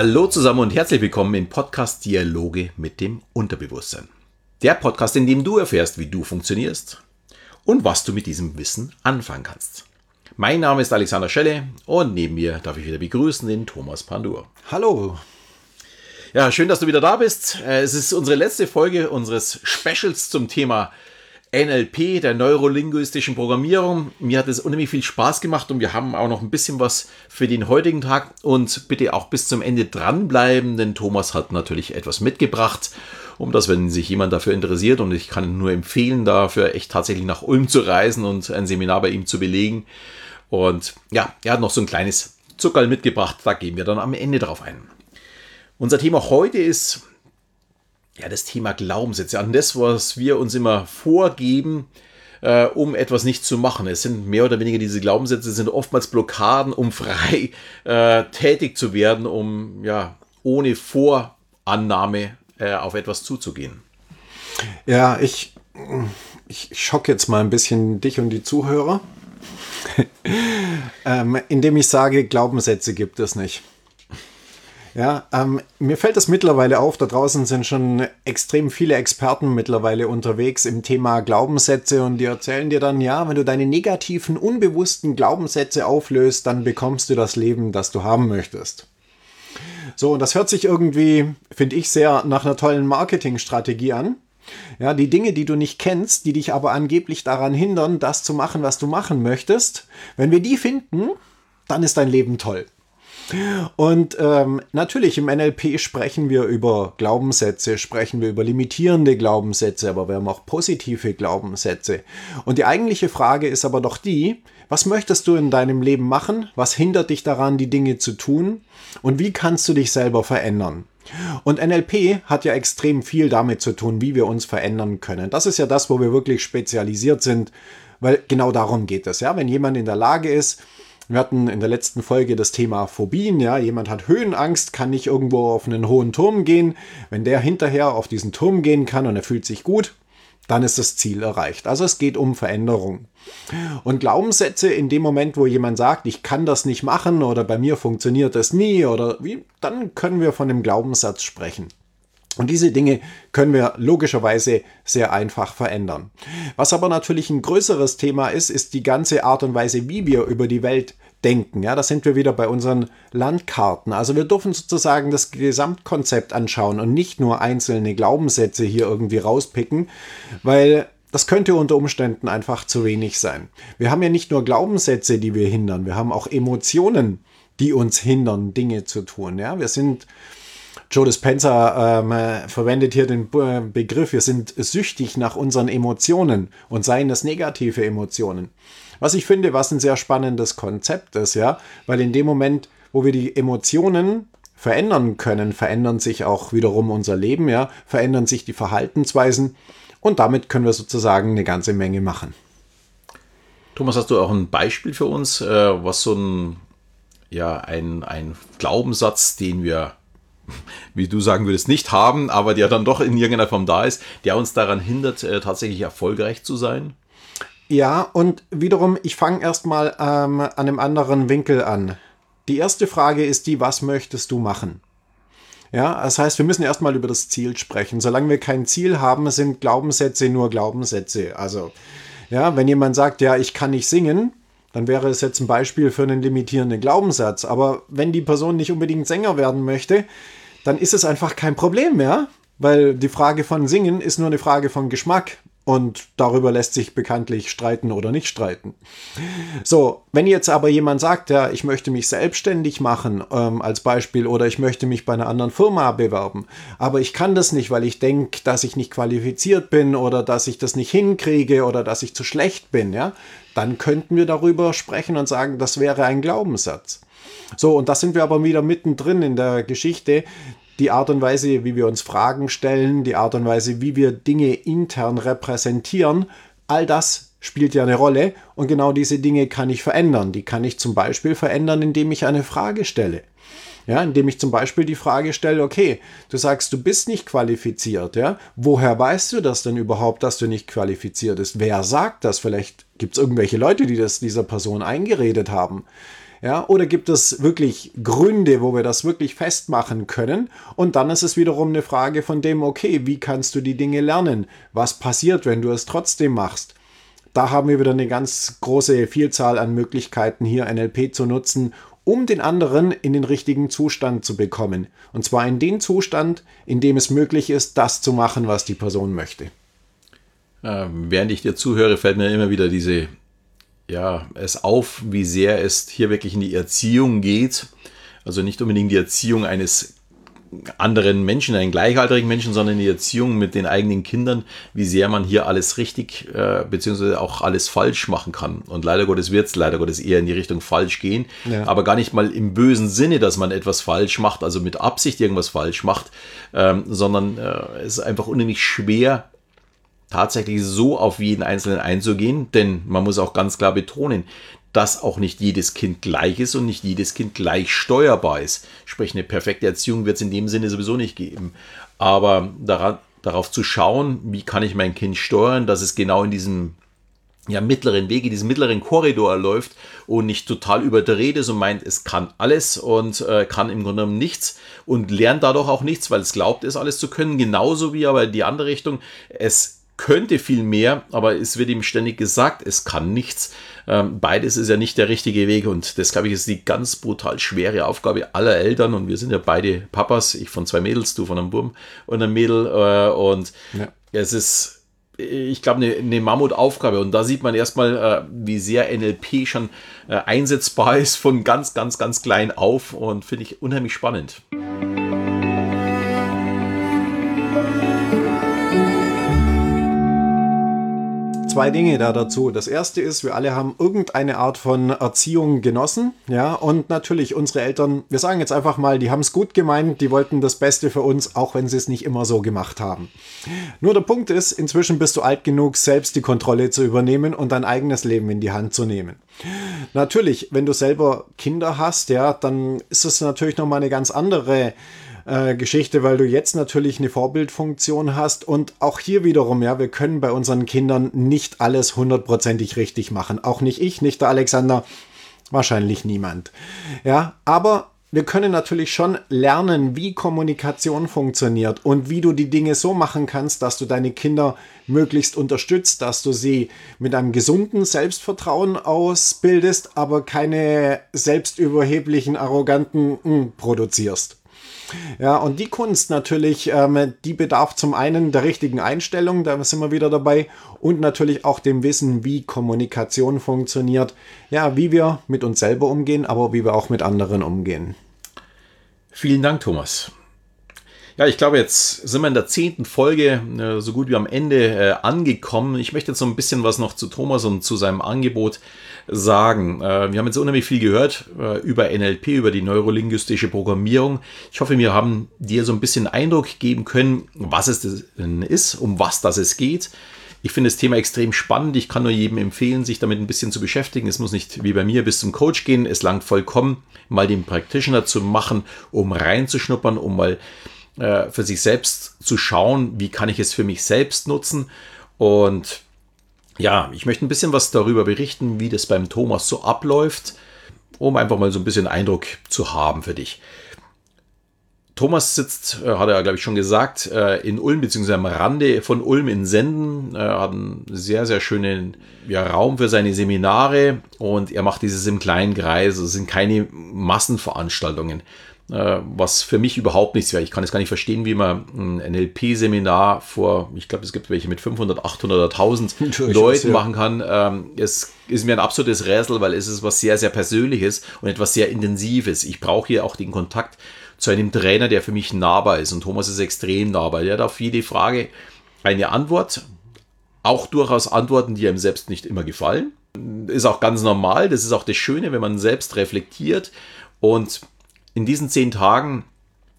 Hallo zusammen und herzlich willkommen im Podcast Dialoge mit dem Unterbewusstsein. Der Podcast, in dem du erfährst, wie du funktionierst und was du mit diesem Wissen anfangen kannst. Mein Name ist Alexander Schelle und neben mir darf ich wieder begrüßen den Thomas Pandur. Hallo. Ja, schön, dass du wieder da bist. Äh, es ist unsere letzte Folge unseres Specials zum Thema NLP, der neurolinguistischen Programmierung. Mir hat es unheimlich viel Spaß gemacht und wir haben auch noch ein bisschen was für den heutigen Tag. Und bitte auch bis zum Ende dranbleiben, denn Thomas hat natürlich etwas mitgebracht, um das, wenn sich jemand dafür interessiert, und ich kann nur empfehlen, dafür echt tatsächlich nach Ulm zu reisen und ein Seminar bei ihm zu belegen. Und ja, er hat noch so ein kleines Zuckerl mitgebracht, da gehen wir dann am Ende drauf ein. Unser Thema heute ist ja, das Thema Glaubenssätze, an das, was wir uns immer vorgeben, äh, um etwas nicht zu machen. Es sind mehr oder weniger diese Glaubenssätze, sind oftmals Blockaden, um frei äh, tätig zu werden, um ja ohne Vorannahme äh, auf etwas zuzugehen. Ja, ich, ich schock jetzt mal ein bisschen dich und die Zuhörer, ähm, indem ich sage, Glaubenssätze gibt es nicht. Ja, ähm, mir fällt das mittlerweile auf, da draußen sind schon extrem viele Experten mittlerweile unterwegs im Thema Glaubenssätze und die erzählen dir dann, ja, wenn du deine negativen, unbewussten Glaubenssätze auflöst, dann bekommst du das Leben, das du haben möchtest. So, und das hört sich irgendwie, finde ich, sehr nach einer tollen Marketingstrategie an. Ja, die Dinge, die du nicht kennst, die dich aber angeblich daran hindern, das zu machen, was du machen möchtest, wenn wir die finden, dann ist dein Leben toll. Und ähm, natürlich im NLP sprechen wir über Glaubenssätze, sprechen wir über limitierende Glaubenssätze, aber wir haben auch positive Glaubenssätze. Und die eigentliche Frage ist aber doch die, was möchtest du in deinem Leben machen? Was hindert dich daran, die Dinge zu tun? Und wie kannst du dich selber verändern? Und NLP hat ja extrem viel damit zu tun, wie wir uns verändern können. Das ist ja das, wo wir wirklich spezialisiert sind, weil genau darum geht es. Ja, wenn jemand in der Lage ist, wir hatten in der letzten Folge das Thema Phobien. Ja, jemand hat Höhenangst, kann nicht irgendwo auf einen hohen Turm gehen. Wenn der hinterher auf diesen Turm gehen kann und er fühlt sich gut, dann ist das Ziel erreicht. Also es geht um Veränderung. Und Glaubenssätze in dem Moment, wo jemand sagt, ich kann das nicht machen oder bei mir funktioniert das nie oder wie, dann können wir von dem Glaubenssatz sprechen. Und diese Dinge können wir logischerweise sehr einfach verändern. Was aber natürlich ein größeres Thema ist, ist die ganze Art und Weise, wie wir über die Welt denken. Ja, da sind wir wieder bei unseren Landkarten. Also wir dürfen sozusagen das Gesamtkonzept anschauen und nicht nur einzelne Glaubenssätze hier irgendwie rauspicken, weil das könnte unter Umständen einfach zu wenig sein. Wir haben ja nicht nur Glaubenssätze, die wir hindern, wir haben auch Emotionen, die uns hindern, Dinge zu tun. Ja, wir sind Joe Dispenza ähm, verwendet hier den Begriff, wir sind süchtig nach unseren Emotionen und seien das negative Emotionen. Was ich finde, was ein sehr spannendes Konzept ist, ja, weil in dem Moment, wo wir die Emotionen verändern können, verändern sich auch wiederum unser Leben, ja, verändern sich die Verhaltensweisen und damit können wir sozusagen eine ganze Menge machen. Thomas, hast du auch ein Beispiel für uns, äh, was so ein, ja, ein, ein Glaubenssatz, den wir wie du sagen würdest, nicht haben, aber der dann doch in irgendeiner Form da ist, der uns daran hindert, äh, tatsächlich erfolgreich zu sein? Ja, und wiederum, ich fange erstmal ähm, an einem anderen Winkel an. Die erste Frage ist die, was möchtest du machen? Ja, das heißt, wir müssen erstmal über das Ziel sprechen. Solange wir kein Ziel haben, sind Glaubenssätze nur Glaubenssätze. Also, ja, wenn jemand sagt, ja, ich kann nicht singen, dann wäre es jetzt ein Beispiel für einen limitierenden Glaubenssatz. Aber wenn die Person nicht unbedingt Sänger werden möchte, dann ist es einfach kein Problem mehr, weil die Frage von Singen ist nur eine Frage von Geschmack. Und darüber lässt sich bekanntlich streiten oder nicht streiten. So, wenn jetzt aber jemand sagt, ja, ich möchte mich selbstständig machen ähm, als Beispiel oder ich möchte mich bei einer anderen Firma bewerben, aber ich kann das nicht, weil ich denke, dass ich nicht qualifiziert bin oder dass ich das nicht hinkriege oder dass ich zu schlecht bin, ja, dann könnten wir darüber sprechen und sagen, das wäre ein Glaubenssatz. So, und da sind wir aber wieder mittendrin in der Geschichte. Die Art und Weise, wie wir uns Fragen stellen, die Art und Weise, wie wir Dinge intern repräsentieren, all das spielt ja eine Rolle und genau diese Dinge kann ich verändern. Die kann ich zum Beispiel verändern, indem ich eine Frage stelle. Ja, indem ich zum Beispiel die Frage stelle, okay, du sagst, du bist nicht qualifiziert, ja, woher weißt du das denn überhaupt, dass du nicht qualifiziert bist? Wer sagt das? Vielleicht gibt es irgendwelche Leute, die das dieser Person eingeredet haben. Ja, oder gibt es wirklich Gründe, wo wir das wirklich festmachen können? Und dann ist es wiederum eine Frage von dem, okay, wie kannst du die Dinge lernen? Was passiert, wenn du es trotzdem machst? Da haben wir wieder eine ganz große Vielzahl an Möglichkeiten, hier NLP zu nutzen, um den anderen in den richtigen Zustand zu bekommen. Und zwar in den Zustand, in dem es möglich ist, das zu machen, was die Person möchte. Ähm, während ich dir zuhöre, fällt mir immer wieder diese ja, es auf, wie sehr es hier wirklich in die Erziehung geht. Also nicht unbedingt die Erziehung eines anderen Menschen, einen gleichaltrigen Menschen, sondern die Erziehung mit den eigenen Kindern, wie sehr man hier alles richtig äh, beziehungsweise auch alles falsch machen kann. Und leider Gottes wird es leider Gottes eher in die Richtung falsch gehen, ja. aber gar nicht mal im bösen Sinne, dass man etwas falsch macht, also mit Absicht irgendwas falsch macht, ähm, sondern äh, es ist einfach unheimlich schwer, tatsächlich so auf jeden Einzelnen einzugehen, denn man muss auch ganz klar betonen, dass auch nicht jedes Kind gleich ist und nicht jedes Kind gleich steuerbar ist. Sprich, eine perfekte Erziehung wird es in dem Sinne sowieso nicht geben. Aber daran, darauf zu schauen, wie kann ich mein Kind steuern, dass es genau in diesem ja, mittleren Wege, diesen mittleren Korridor läuft und nicht total überdreht ist und meint, es kann alles und äh, kann im Grunde genommen nichts und lernt dadurch auch nichts, weil es glaubt, es alles zu können. Genauso wie aber die andere Richtung, es könnte viel mehr, aber es wird ihm ständig gesagt, es kann nichts. Ähm, beides ist ja nicht der richtige Weg und das, glaube ich, ist die ganz brutal schwere Aufgabe aller Eltern und wir sind ja beide Papas, ich von zwei Mädels, du von einem Burm und einem Mädel äh, und ja. es ist, ich glaube, eine, eine Mammutaufgabe und da sieht man erstmal, äh, wie sehr NLP schon äh, einsetzbar ist von ganz, ganz, ganz klein auf und finde ich unheimlich spannend. Zwei Dinge da dazu. Das erste ist, wir alle haben irgendeine Art von Erziehung genossen. Ja, und natürlich unsere Eltern, wir sagen jetzt einfach mal, die haben es gut gemeint, die wollten das Beste für uns, auch wenn sie es nicht immer so gemacht haben. Nur der Punkt ist, inzwischen bist du alt genug, selbst die Kontrolle zu übernehmen und dein eigenes Leben in die Hand zu nehmen. Natürlich, wenn du selber Kinder hast, ja, dann ist es natürlich nochmal eine ganz andere äh, Geschichte, weil du jetzt natürlich eine Vorbildfunktion hast und auch hier wiederum, ja, wir können bei unseren Kindern nicht alles hundertprozentig richtig machen. Auch nicht ich, nicht der Alexander, wahrscheinlich niemand. Ja, aber wir können natürlich schon lernen, wie Kommunikation funktioniert und wie du die Dinge so machen kannst, dass du deine Kinder möglichst unterstützt, dass du sie mit einem gesunden Selbstvertrauen ausbildest, aber keine selbstüberheblichen, arroganten mm, produzierst. Ja, und die Kunst natürlich, ähm, die bedarf zum einen der richtigen Einstellung, da sind wir wieder dabei, und natürlich auch dem Wissen, wie Kommunikation funktioniert, ja, wie wir mit uns selber umgehen, aber wie wir auch mit anderen umgehen. Vielen Dank, Thomas. Ja, ich glaube, jetzt sind wir in der zehnten Folge äh, so gut wie am Ende äh, angekommen. Ich möchte jetzt so ein bisschen was noch zu Thomas und zu seinem Angebot sagen. Äh, wir haben jetzt unheimlich viel gehört äh, über NLP, über die neurolinguistische Programmierung. Ich hoffe, wir haben dir so ein bisschen Eindruck geben können, was es denn ist, um was das es geht. Ich finde das Thema extrem spannend. Ich kann nur jedem empfehlen, sich damit ein bisschen zu beschäftigen. Es muss nicht wie bei mir bis zum Coach gehen. Es langt vollkommen, mal den Practitioner zu machen, um reinzuschnuppern, um mal äh, für sich selbst zu schauen, wie kann ich es für mich selbst nutzen. Und ja, ich möchte ein bisschen was darüber berichten, wie das beim Thomas so abläuft, um einfach mal so ein bisschen Eindruck zu haben für dich. Thomas sitzt, äh, hat er, glaube ich, schon gesagt, äh, in Ulm, beziehungsweise am Rande von Ulm in Senden. Er hat einen sehr, sehr schönen ja, Raum für seine Seminare und er macht dieses im kleinen Kreis. Es sind keine Massenveranstaltungen. Äh, was für mich überhaupt nichts wäre. Ich kann es gar nicht verstehen, wie man ein NLP-Seminar vor, ich glaube, es gibt welche mit 500, 800 oder 1000 Leuten machen kann. Ähm, es ist mir ein absolutes Rätsel, weil es ist was sehr, sehr Persönliches und etwas sehr Intensives. Ich brauche hier auch den Kontakt zu einem Trainer, der für mich nahbar ist. Und Thomas ist extrem nahbar. Der hat auf jede Frage eine Antwort. Auch durchaus Antworten, die einem selbst nicht immer gefallen. Ist auch ganz normal. Das ist auch das Schöne, wenn man selbst reflektiert und in diesen zehn Tagen,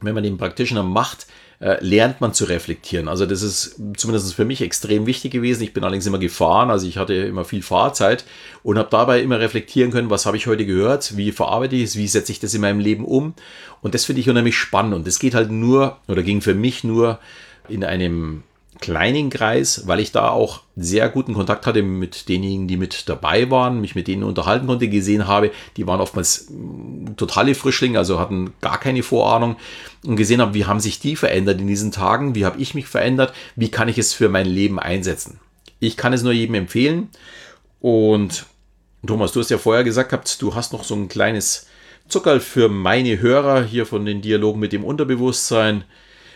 wenn man den Practitioner macht, äh, lernt man zu reflektieren. Also das ist zumindest für mich extrem wichtig gewesen. Ich bin allerdings immer gefahren, also ich hatte immer viel Fahrzeit und habe dabei immer reflektieren können, was habe ich heute gehört, wie verarbeite ich es, wie setze ich das in meinem Leben um. Und das finde ich unheimlich spannend. Und das geht halt nur, oder ging für mich nur in einem kleinen Kreis, weil ich da auch sehr guten Kontakt hatte mit denjenigen, die mit dabei waren, mich mit denen unterhalten konnte, gesehen habe, die waren oftmals mm, totale Frischlinge, also hatten gar keine Vorahnung und gesehen habe, wie haben sich die verändert in diesen Tagen, wie habe ich mich verändert, wie kann ich es für mein Leben einsetzen. Ich kann es nur jedem empfehlen und Thomas, du hast ja vorher gesagt gehabt, du hast noch so ein kleines Zuckerl für meine Hörer hier von den Dialogen mit dem Unterbewusstsein.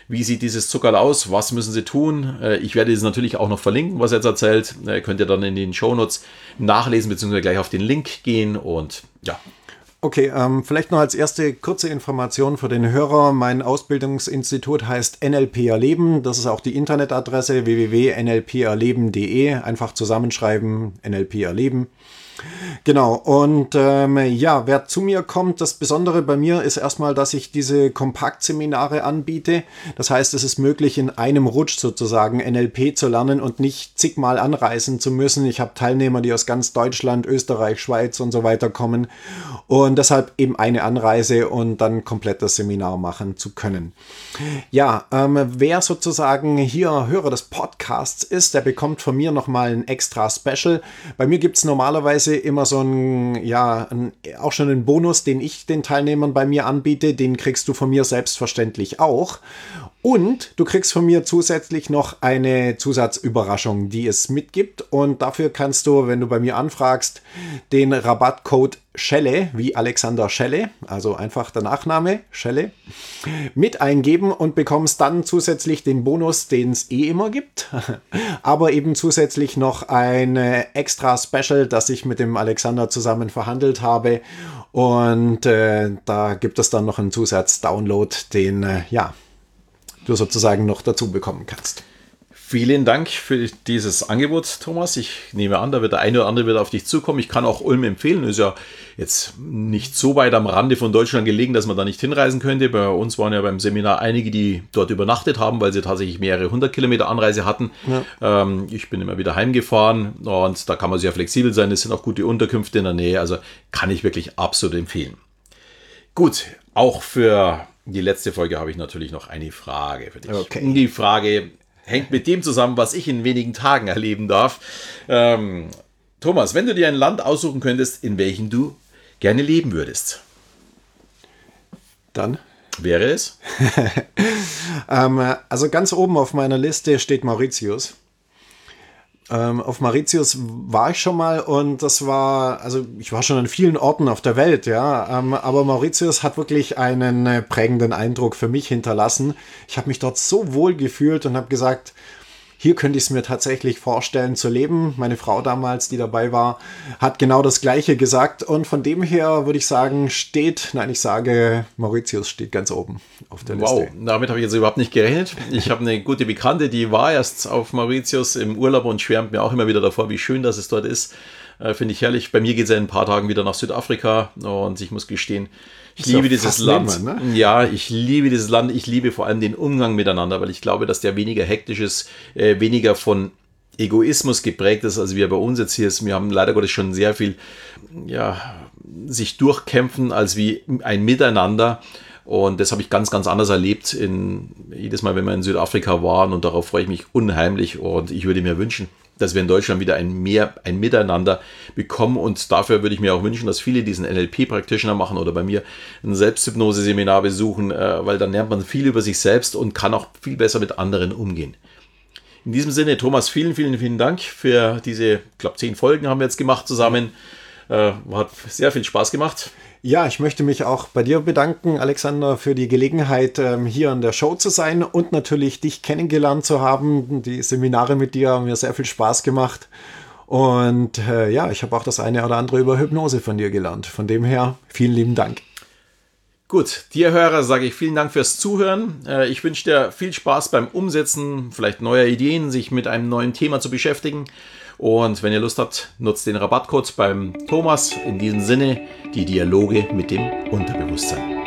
Wie sieht dieses Zuckerl aus? Was müssen sie tun? Äh, ich werde es natürlich auch noch verlinken, was er jetzt erzählt. Äh, könnt ihr dann in den Shownotes nachlesen, beziehungsweise gleich auf den Link gehen und ja. Okay, ähm, vielleicht noch als erste kurze Information für den Hörer. Mein Ausbildungsinstitut heißt NLP Erleben. Das ist auch die Internetadresse www.nlperleben.de. Einfach zusammenschreiben, NLP Erleben. Genau, und ähm, ja, wer zu mir kommt, das Besondere bei mir ist erstmal, dass ich diese Kompaktseminare anbiete. Das heißt, es ist möglich, in einem Rutsch sozusagen NLP zu lernen und nicht zigmal anreisen zu müssen. Ich habe Teilnehmer, die aus ganz Deutschland, Österreich, Schweiz und so weiter kommen und deshalb eben eine Anreise und dann komplett das Seminar machen zu können. Ja, ähm, wer sozusagen hier Hörer des Podcasts ist, der bekommt von mir nochmal ein extra Special. Bei mir gibt es normalerweise normalerweise immer so ein, ja, ein, auch schon einen Bonus, den ich den Teilnehmern bei mir anbiete. Den kriegst du von mir selbstverständlich auch. Und du kriegst von mir zusätzlich noch eine Zusatzüberraschung, die es mitgibt. Und dafür kannst du, wenn du bei mir anfragst, den Rabattcode Schelle, wie Alexander Schelle, also einfach der Nachname Schelle, mit eingeben und bekommst dann zusätzlich den Bonus, den es eh immer gibt, aber eben zusätzlich noch ein extra Special, das ich mit dem Alexander zusammen verhandelt habe. Und äh, da gibt es dann noch einen Zusatz-Download, den, äh, ja, du sozusagen noch dazu bekommen kannst. Vielen Dank für dieses Angebot, Thomas. Ich nehme an, da wird der eine oder andere wieder auf dich zukommen. Ich kann auch Ulm empfehlen. Ist ja jetzt nicht so weit am Rande von Deutschland gelegen, dass man da nicht hinreisen könnte. Bei uns waren ja beim Seminar einige, die dort übernachtet haben, weil sie tatsächlich mehrere hundert Kilometer Anreise hatten. Ja. Ähm, ich bin immer wieder heimgefahren und da kann man sehr flexibel sein. Es sind auch gute Unterkünfte in der Nähe. Also kann ich wirklich absolut empfehlen. Gut, auch für die letzte Folge habe ich natürlich noch eine Frage für dich. Okay. Die Frage hängt mit dem zusammen, was ich in wenigen Tagen erleben darf. Ähm, Thomas, wenn du dir ein Land aussuchen könntest, in welchem du gerne leben würdest, dann wäre es? ähm, also ganz oben auf meiner Liste steht Mauritius. Ähm, auf Mauritius war ich schon mal und das war, also ich war schon an vielen Orten auf der Welt, ja, ähm, aber Mauritius hat wirklich einen äh, prägenden Eindruck für mich hinterlassen. Ich habe mich dort so wohl gefühlt und habe gesagt, hier könnte ich es mir tatsächlich vorstellen zu leben. Meine Frau damals, die dabei war, hat genau das Gleiche gesagt. Und von dem her würde ich sagen, steht, nein, ich sage, Mauritius steht ganz oben auf der wow, Liste. Wow, damit habe ich jetzt überhaupt nicht gerechnet. Ich habe eine gute Bekannte, die war erst auf Mauritius im Urlaub und schwärmt mir auch immer wieder davor, wie schön das es dort ist. Äh, Finde ich herrlich. Bei mir geht es ja in ein paar Tagen wieder nach Südafrika und ich muss gestehen, ich liebe ja dieses Land. Nehmen, ne? Ja, ich liebe dieses Land. Ich liebe vor allem den Umgang miteinander, weil ich glaube, dass der weniger hektisch ist, äh, weniger von Egoismus geprägt ist, als wie er bei uns jetzt hier ist. Wir haben leider Gottes schon sehr viel, ja, sich durchkämpfen als wie ein Miteinander. Und das habe ich ganz, ganz anders erlebt. In, jedes Mal, wenn wir in Südafrika waren und darauf freue ich mich unheimlich. Und ich würde mir wünschen, dass wir in Deutschland wieder ein mehr, ein Miteinander bekommen. Und dafür würde ich mir auch wünschen, dass viele diesen NLP-Practitioner machen oder bei mir ein Selbsthypnose-Seminar besuchen, äh, weil dann lernt man viel über sich selbst und kann auch viel besser mit anderen umgehen. In diesem Sinne, Thomas, vielen, vielen, vielen Dank für diese, ich glaube, zehn Folgen haben wir jetzt gemacht zusammen. Äh, hat sehr viel Spaß gemacht. Ja, ich möchte mich auch bei dir bedanken, Alexander, für die Gelegenheit, ähm, hier an der Show zu sein und natürlich dich kennengelernt zu haben. Die Seminare mit dir haben mir sehr viel Spaß gemacht. Und äh, ja, ich habe auch das eine oder andere über Hypnose von dir gelernt. Von dem her, vielen lieben Dank. Gut, dir Hörer sage ich vielen Dank fürs Zuhören. Äh, ich wünsche dir viel Spaß beim Umsetzen, vielleicht neuer Ideen, sich mit einem neuen Thema zu beschäftigen. Und wenn ihr Lust habt, nutzt den Rabattcode beim Thomas. In diesem Sinne, die Dialoge mit dem Unterbewusstsein.